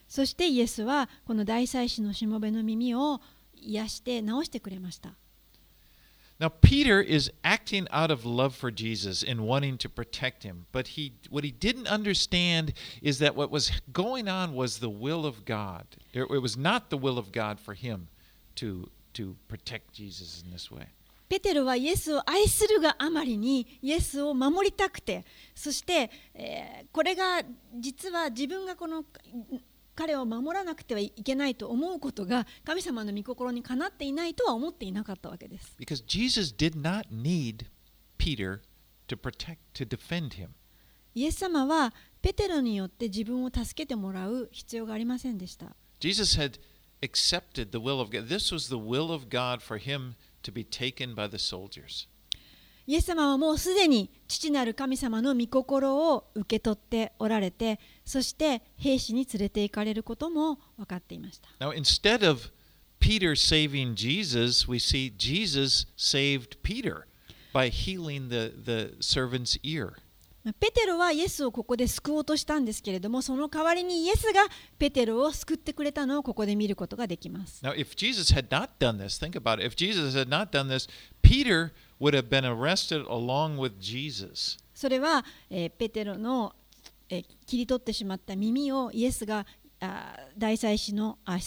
そしてイエスはこの大祭司のしもべの耳を癒して直してくれました。Now Peter is acting out of love for Jesus and wanting to protect him, but he what he didn't understand is that what was going on was the will of God. It, it was not the will of God for him to to protect Jesus in this way. ペテロはイエスを愛するがあまりにイエスを守りたくてそして、えーこれが実は自分がこの 彼を守らなくてはいけないと思うことが神様の御心にかなっていないとは思っていなかったわけです。Because Jesus did not need Peter to protect to defend him. イエス様はペテロによって自分を助けてもらう必要がありませんでした。Jesus had accepted the will of God. This was the will of God for him to be taken by the soldiers. イエス様はもうすでに父なる神様の御心を受け取っておられてそして兵士に連れて行かれることも分かっていました。Now, instead of Peter saving Jesus, we see Jesus saved Peter by healing the, the servant's ear. ペテロはイエスをここで救おうとしたんですけれどもその代わりにイエスがペテロを救ってくれたのをここで見ることができます。Now, if Jesus had not done this, think about it. If Jesus had not done this, Peter would have been arrested along with Jesus. それは、えー、ペテロの、えー、切り取ってしまった耳をイエスがあ大祭司のあ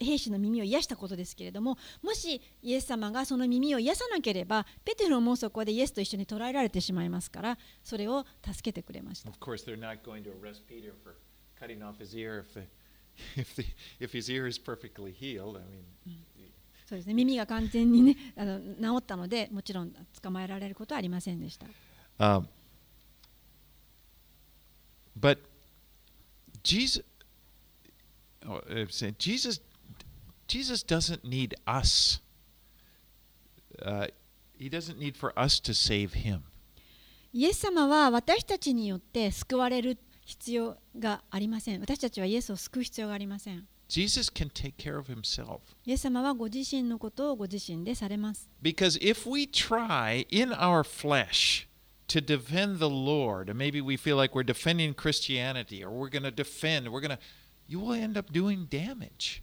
兵士の耳を癒したことですけれどももしイエス様がその耳を癒さなければペテロもそこでイエスと一緒に捕らえられてしまいますからそれを助けてくれました。If, the, if his ear is perfectly healed, I mean. Mm. そうですね耳が完全にねあの治ったのでもちろん捕まえられることはありませんでした Um, but Jesus, oh, Jesus, Jesus doesn't need us. Uh, he doesn't need for us to save him. イエス様は私たちによって救われる必要がありません私たちはイエスを救う必要がありません Jesus can take care of himself. イエス様はご自身のことをご自身でされます Because if we try in our flesh to defend the Lord, and maybe we feel like we're defending Christianity or we're going to defend, we're going to, you will end up doing damage.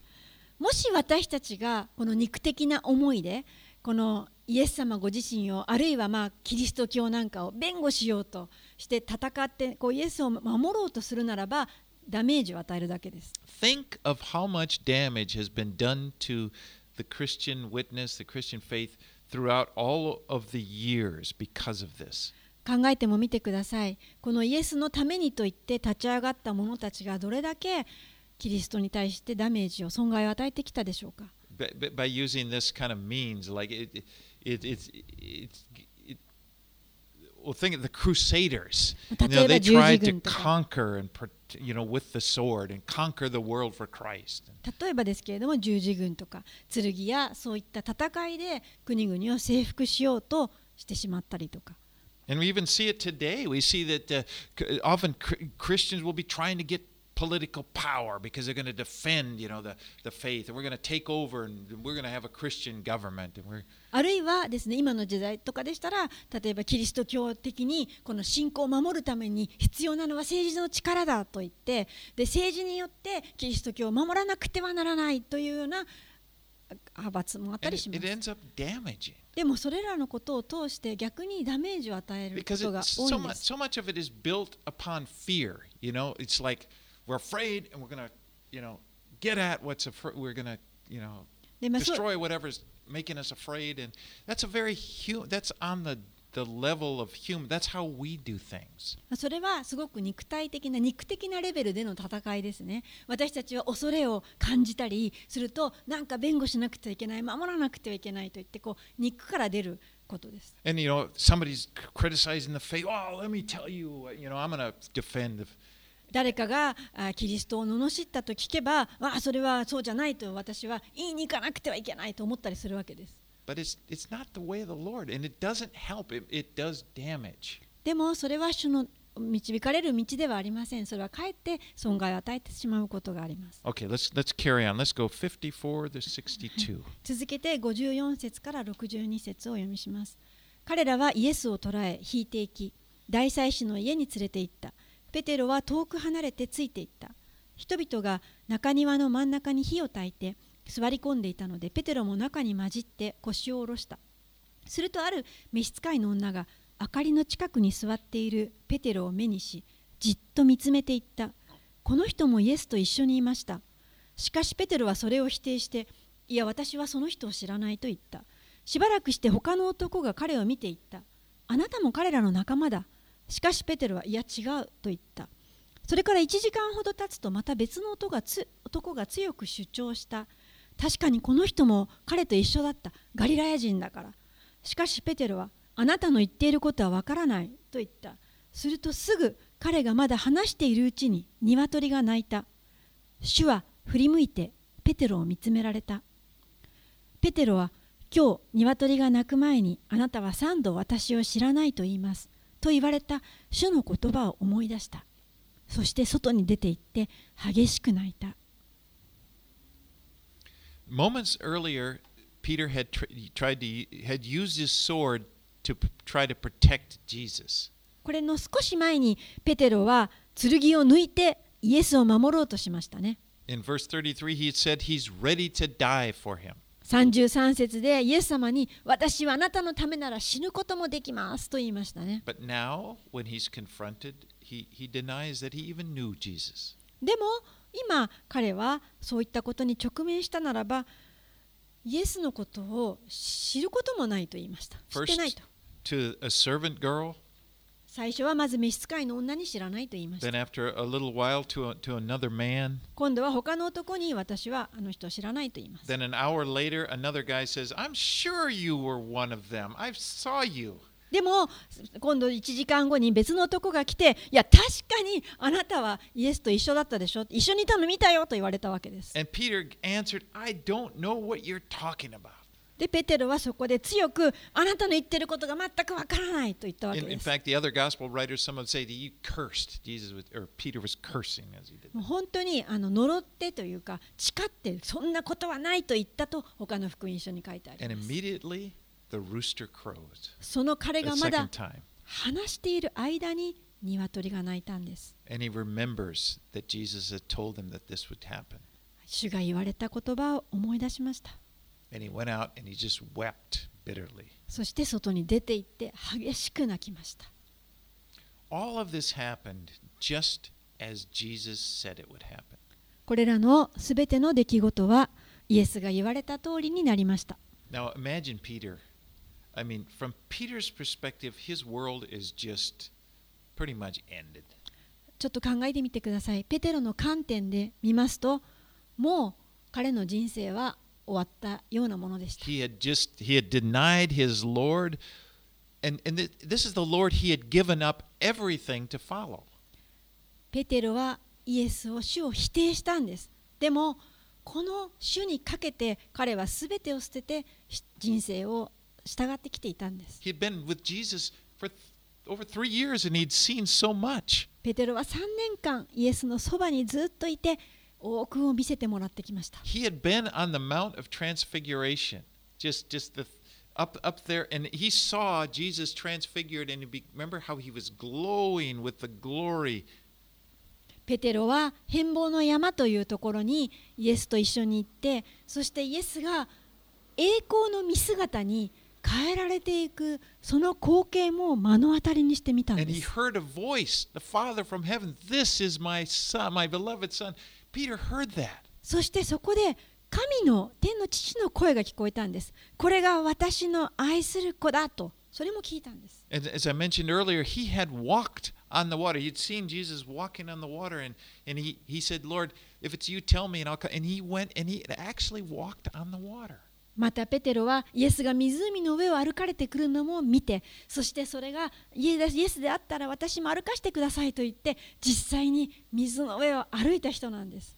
もし私たちがこの肉的な思いでこのイエス様ご自身をあるいはまあキリスト教なんかを弁護しようとして戦ってこうイエスを守ろうとするならばダメージを与えるだけです。Think of how much damage has been done to the Christian witness, the Christian faith throughout all of the years because of this. 考えてもみてください。このイエスのためにと言って立ち上がった者たちがどれだけキリストに対してダメージを損害を与えてきたでしょうか。By, by- using this kind of means, like it, it, it it's, it, well, think of the Crusaders. You know, they 例えば十字 tried to conquer and, you know, with the sword and conquer the world for Christ. 例えばですけれども十字軍とか剣やそういった戦いで国々を征服しようとしてしまったりとか And we even see it today. We see that uh, often Christians will be trying to get political power because they're going to defend, you know, the, the faith, and we're going to take over, and we're going to have a Christian government, and we're あるいはですね今の時代とかでしたら例えばキリスト教的にこの信仰を守るために必要なのは政治の力だと言ってで政治によってキリスト教を守らなくてはならないというような派閥もあったりします。でもそれらのことを通して逆にダメージを与えることが多い so んで much. す。So much of it is built upon fear. You know, it's like we're afraid, and we're going to, you know, get at what's afraid. We're going to, you know, destroy whatever's making us afraid, and that's a very hu- That's on the the level of human. That's how we do things. まあそれはすごく肉体的な肉的なレベルでの戦いですね私たちは恐れを感じたりするとなんか弁護しなくてはいけない守らなくてはいけないと言ってこう肉から出ることです And you know, somebody's criticizing the faith. Oh, let me tell you. You know, I'm going to defend. The, 誰かがあキリストを罵ったと聞けばあそれはそうじゃないと私は言いに行かなくてはいけないと思ったりするわけです.でもそれは主の導かれる道ではありませんそれはかえって損害を与えてしまうことがあります Okay, let's let's carry on. Let's go 54 to 62. 続けて54節から62節をお読みします彼らはイエスを捕らえ引いていき大祭司の家に連れて行ったペテロは遠く離れてついていった。人々が中庭の真ん中に火を焚いて座り込んでいたのでペテロも中に混じって腰を下ろした。するとある召使いの女が明かりの近くに座っているペテロを目にしじっと見つめていった。この人もイエスと一緒にいました。しかしペテロはそれを否定していや私はその人を知らないと言った。しばらくして他の男が彼を見ていった。あなたも彼らの仲間だ。しかしペテロはいや違うと言った。それから1時間ほど経つとまた別の男がつ男が強く主張した。確かにこの人も彼と一緒だった。ガリラヤ人だから。しかしペテロはあなたの言っていることはわからないと言った。するとすぐ彼がまだ話しているうちに鶏が鳴いた。主は振り向いてペテロを見つめられた。ペテロは今日鶏が鳴く前にあなたは三度私を知らないと言います。と言われた主の言葉を思い出したそして外に出て行って激しく泣いた Moments earlier, Peter had tr- tried to had used his sword to try to protect Jesus. これの少し前にペテロは剣を抜いてイエスを守ろうとしましたね In verse 33, he said he's ready to die for him. 33節でイエス様に私はあなたのためなら死ぬこともできますと言いましたね。But now, when he's confronted, he, he denies that he even knew Jesus. でも今彼はそういったことに直面したならばイエスのことを知ることもないと言いました。知ってないと。To a servant girl, 最初はまず召使いの女に知らないと言いました。To, to 今度は他の男に私はあの人を知らないと言います。Later, says, sure、でも、今度1時間後に別の男が来て、いや、確かにあなたはイエスと一緒だったでしょ一緒にいたの見たよと言われたわけです。でペテロはそこで強くあなたの言ってることが全くわからないと言ったわけです。本当にあの呪ってというか、誓ってそんなことはないと言ったと他の福音書に書いてある。その彼がまだ話している間に鶏が鳴いたんです。And he remembers that Jesus had told them 主が言われた言葉を思い出しました。そして外に出て行って激しく泣きました。これらのすべての出来事はイエスが言われた通りになりました。ちょっと考えてみてください。ペテロの観点で見ますと、もう彼の人生はペテロはイエスを主を否定したんです。でも、この主にかけて彼はすべてを捨てて人生を従ってきていたんです。ペテロは三年間、イエスのそばにずっといて多くを見せてもらってきました He had been on the Mount of Transfiguration, just just the up up there, and he saw Jesus transfigured, and he be, remember how he was glowing with the glory ペテロは変貌の山というところにイエスと一緒に行ってそしてイエスが栄光の見姿に変えられていくその光景も目の当たりにしてみたん And で he す heard a voice, the Father from heaven, This is my son, my beloved son. Peter heard that. そしてそこで神の天の父の声が聞こえたんですこれが私の愛する子だとそれも聞いたんです And as I mentioned earlier, he had walked on the water. He'd seen Jesus walking on the water, and, and he, he said, Lord, if it's you, tell me, and I'll come. And he went and he actually walked on the water. またペテロはイエスが湖の上を歩かれてくるのも見てそしてそれがイエスであったら私も歩かしてくださいと言って実際に水の上を歩いた人なんです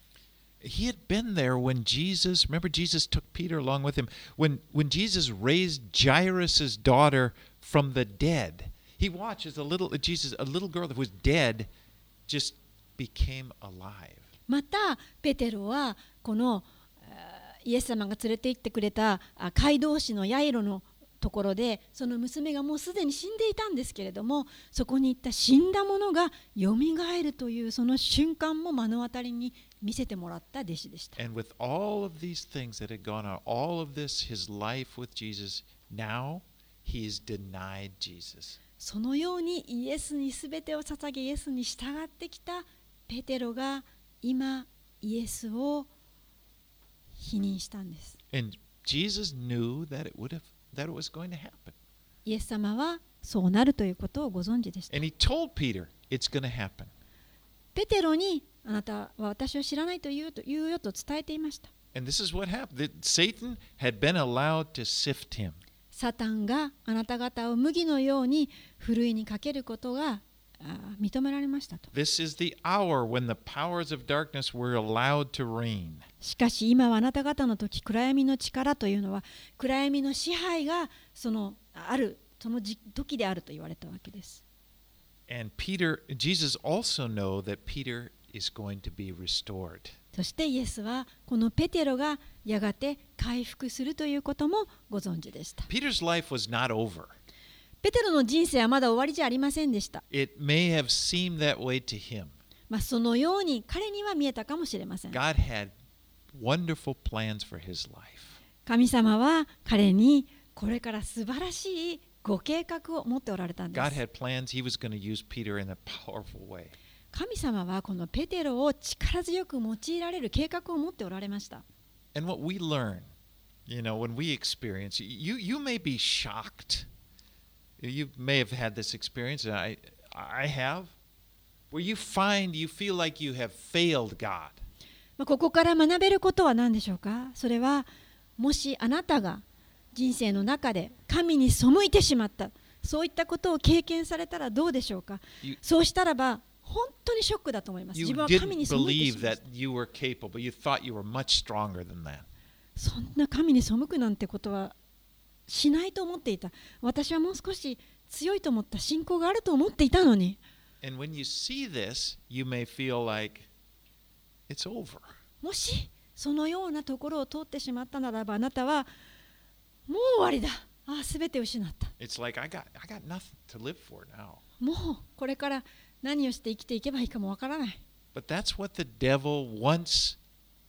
He had been there when Jesus, remember, Jesus took Peter along with him. When, when Jesus raised Jairus' daughter from the dead, he watched as a little, Jesus, a little girl that was dead just became alive. またペテロはこのイエス様が連れて行ってくれたあ街道士のヤイロのところでその娘がもうすでに死んでいたんですけれどもそこに行った死んだ者がよみがえるというその瞬間も目の当たりに見せてもらった弟子でした。And with all of these things that had gone on, all of this, his life with Jesus, now he's denied Jesus. そのようにイエスに全てを捧げイエスに従ってきたペテロが今イエスを否認したんです And Jesus knew that it would have that it was going to happen. イエス様はそうなるということをご存知でした And he told Peter, it's going to happen. ペテロにあなたは私を知らないと言うと言うよと伝えていました And this is what happened. Satan had been allowed to sift him. サタンがあなた方を麦のようにふるいにかけることがあ認められましたと。しかし今はあなた方の時暗闇の力というのは暗闇の支配がそのあるその時であると言われたわけです。And Peter, ズもそしてイエスはこのペテロがやがて回復するということもご存知でした。Peter's life was not over. ペテロの人生はまだ終わりじゃありませんでした。そのように彼には見えたかもしれません。神様は彼にこれから素晴らしいご計画を持っておられたんです。神様はこのペテロを力強く用いられる計画を持っておられました。You may have had this experience, I, I have, where you find you feel like you have failed God. ここから学べることは何でしょうか？それはもしあなたが人生の中で神に背いてしまったそういったことを経験されたらどうでしょうか？そうしたらば本当にショックだと思います。自分は神に背いてしまったそんな神に背くなんてことはしないと思っていた。私はもう少し強いと思った信仰があると思っていたのに。And when you see this, you may feel like it's over. もしそのようなところを通ってしまったならばあなたはもう終わりだ。ああ全て失った。It's like I got I got nothing to live for now. もうこれから何をして生きていけばいいかもわからない。But that's what the devil wants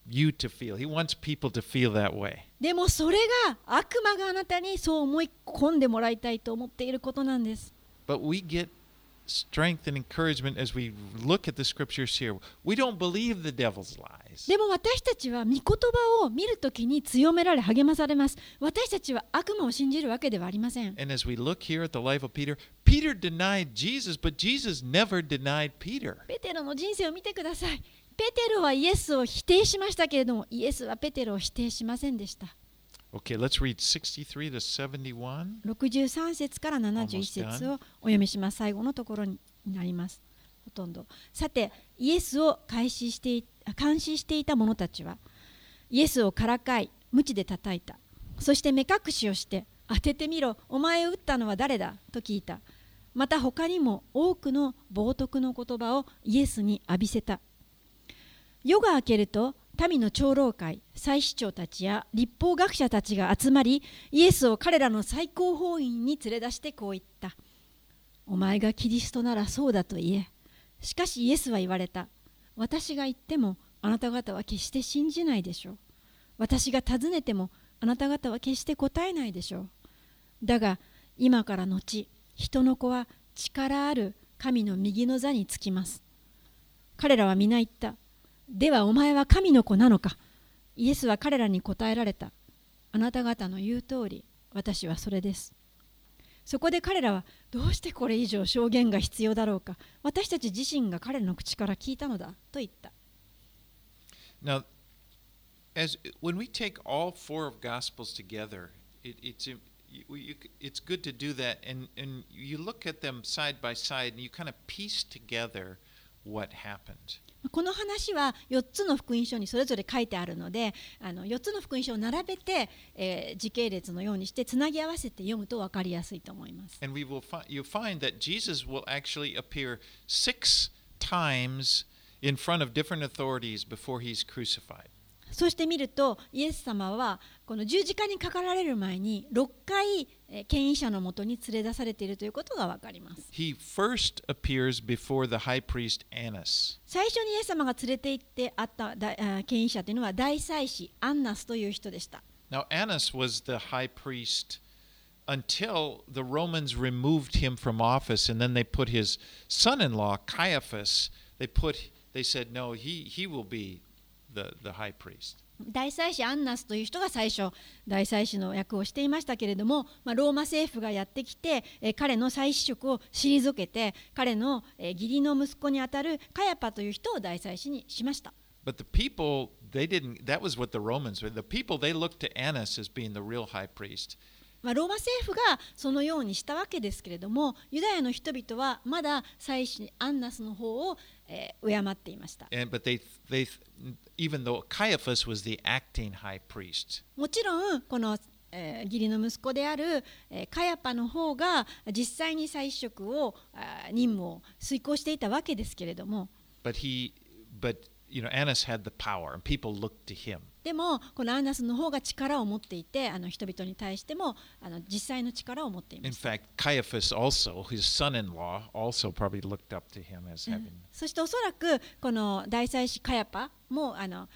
you to feel. He wants people to feel that way. でもそれが悪魔があなたにそう思い込んでもらいたいと思っていることなんです But we get strength and encouragement as we look at the scriptures here. We don't believe the devil's lies. でも私たちは御言葉を見るときに強められ励まされます私たちは悪魔を信じるわけではありません And as we look here at the life of Peter, Peter denied Jesus, but Jesus never denied Peter. ペテロの人生を見てくださいペテロはイエスを否定しましたけれどもイエスはペテロを否定しませんでした。Okay, let's read 63 to 71. 63節から71節をお読みします。最後のところになります。ほとんど。さてイエスを開始してい監視していた者たちはイエスをからかい鞭で叩いた。そして目隠しをして当ててみろお前を撃ったのは誰だと聞いた。また他にも多くの冒涜の言葉をイエスに浴びせた夜が明けると民の長老会祭司長たちや立法学者たちが集まりイエスを彼らの最高法院に連れ出してこう言った。お前がキリストならそうだと言え。しかしイエスは言われた。私が言ってもあなた方は決して信じないでしょう。私が尋ねてもあなた方は決して答えないでしょう。だが今から後人の子は力ある神の右の座につきます。彼らは皆言った。ではお前は神の子なのかイエスは彼らに答えられたあなた方の言う通り私はそれですそこで彼らはどうしてこれ以上証言が必要だろうか私たち自身が彼らの口から聞いたのだと言った Now, as when we take all four of Gospels together, it, it's you, you, it's good to do that, and and you look at them side by side, and you kind of piece together what happened. この話は4つの福音書にそれぞれ書いてあるのであの4つの福音書を並べて、えー時系列のようにしてつなぎ合わせて読むと分かりやすいと思います。And we will find you find that Jesus will actually appear six times in front of different authorities before he's crucified. そして見るとイエス様はこの十字架にかかられる前に6回えー権威者のもとに連れ出されているということが分かります。He first appears before the high priest Annas. 最初にイエス様が連れて行ってあった権威者というのは大祭司アンナスという人でした。Now Annas was the high priest until the Romans removed him from office and then they put his son-in-law Caiaphas they put they said no he he will be the the high priest. 大祭司アンナスという人が最初大祭司の役をしていましたけれども、まあ、ローマ政府がやってきて、えー彼の祭司職を退けて彼の、えー義理の息子にあたるカヤパという人を大祭司にしました。but the people they didn't that was what the Romans were. The people they looked to Annas as being the real high priest. まあ、ローマ政府がそのようにしたわけですけれどもユダヤの人々はまだ祭司アンナスの方を、えー敬っていました。And but they they even though Caiaphas was the acting high priest. もちろんこの、えー義理の息子である、えーカヤパの方が実際に祭司職を任務を遂行していたわけですけれども。But he but you know Annas had the power and people looked to him でもこのアンナスの方が力を持っていてあの人々に対してもあの実際の力を持っていま In した fact, Caiaphas also, his son-in-law, also probably looked up to him as having. そしておそらくこの大祭司カヤパもあの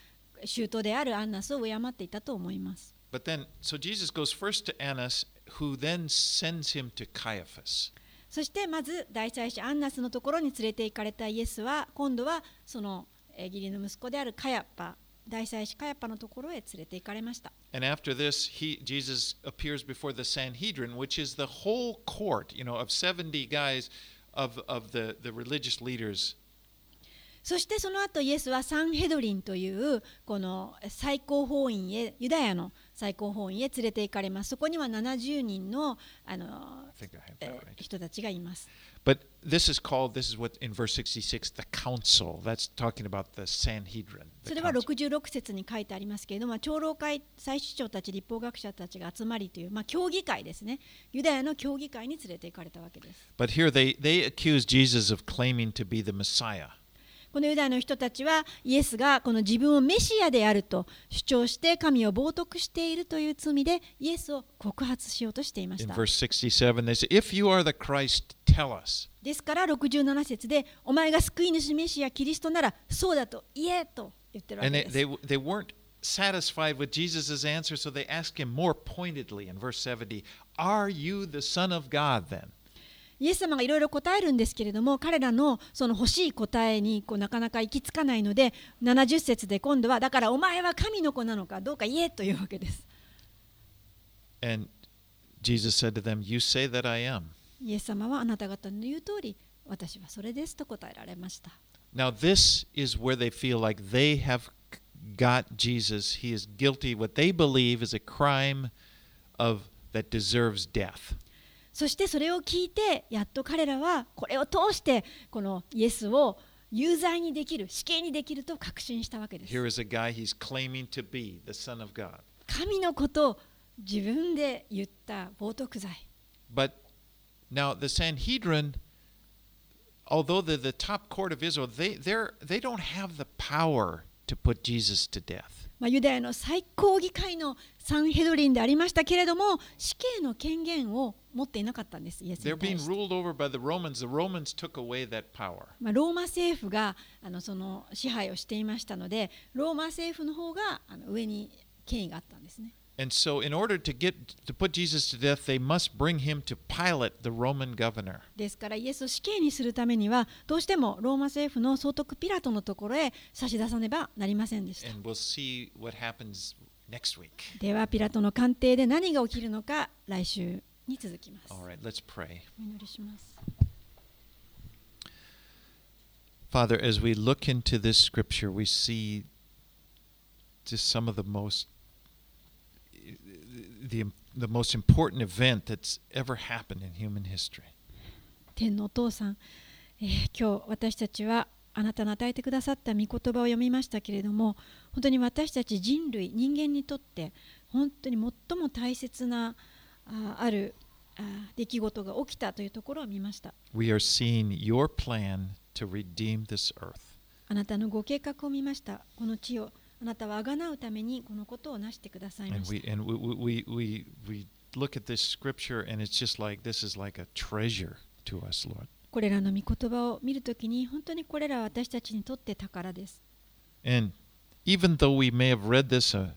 舅であるアンナスを敬っていたと思います。But then, so Jesus goes first to Annas, who then sends him to Caiaphas. そしてまず大祭司アンナスのところに連れて行かれたイエスは今度はそのえー義理の息子であるカヤパ大祭司カヤパのところへ連れて行かれました。And after this, he Jesus appears before the Sanhedrin, which is the whole court, you know, of 70 guys of, of the, the religious leaders. そしてその後イエスはサンヘドリンというこの最高法院へユダヤの最高法院へ連れて行かれます。そこには70人のあのえー.人たちがいます。But this is called, this is what in verse 66, the council. That's talking about the Sanhedrin. それは council. 66節に書いてありますけれども、長老会、祭司長たち、立法学者たちが集まりという、まあ、協議会ですね。ユダヤの協議会に連れて行かれたわけです。But here they, they accuse Jesus of claiming to be the Messiah. このユダヤの人たちは、イエスがこの自分をメシアであると主張して、神を冒涜しているという罪で、イエスを告発しようとしていました。verse 67, they say, If you are the Christ, tell us. ですから67節で、お前が救い主メシア、キリストなら、そうだと言えと言ってるわけです。satisfied with Jesus' answer, so they ask him more pointedly in verse 70 Are you the Son of God then? イエス様がいろいろ答えるんですけれども彼らのその欲しい答えにこうなかなか行き着かないので70節で今度はだからお前は神の子なのかどうか言えというわけです。And Jesus said to them, You say that I am. イエス様はあなた方の言う通り私はそれですと答えられました。Now, this is where they feel like they have got Jesus. He is guilty. What they believe is a crime of that deserves death. そしてそれを聞いてやっと彼らはこれを通してこのイエスを有罪にできる死刑にできると確信したわけです。Guy, 神のこと自分で言った冒涜罪。But まあ、ユダヤの最高議会のサンヘドリンでありましたけれども、死刑の権限を持っていなかったんですイエスに対して.まあ、ローマ政府があのその支配をしていましたのでローマ政府の方があの上に権威があったんですね And so in order to get to put Jesus to death, they must bring him to Pilate, the Roman governor. ですからイエスを死刑にするためにはどうしてもローマ政府の総督ピラトのところへ差し出さねばなりませんでした And we'll see what happens next week. ではピラトの官邸で何が起きるのか来週に続きます All right, let's pray. お祈りします Father, as we look into this scripture, we see just some of the most the, the most important event that's ever happened in human history. 天のお父さん、えー今日私たちはあなたの与えてくださった御言葉を読みましたけれども本当に私たち人類人間にとって本当に最も大切なああるあ出来事が起きたというところを見ました We are seeing your plan to redeem this earth. あなたのご計画を見ましたこの地をあなたは贖うためにこのことをなしてくださいま And し we た and we, we, we, we look at this scripture and it's just like this is like a treasure to us, Lord. これらの御言葉を見るときに本当にこれらは私たちにとって宝です And even though we may have read this a,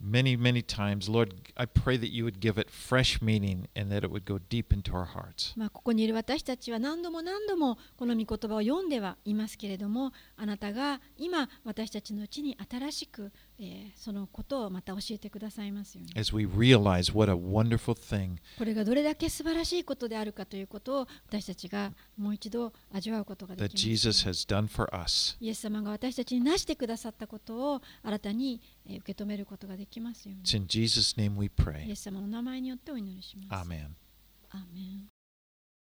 many, many times, Lord, I pray that you would give it fresh meaning and that it would go deep into our hearts. まあ、ここにいる私たちは何度も何度もこの御言葉を読んではいますけれどもあなたが今私たちのうちに新しく、えーそのことをまた教えてくださいますように As we realize what a wonderful thing これがどれだけ素晴らしいことであるかということを私たちがもう一度味わうことができます Jesus has done for us. イエス様が私たちになしてくださったことを新たにえー受け止めることができますように It's in Jesus' name we イ.エス様の名前によってお祈りします。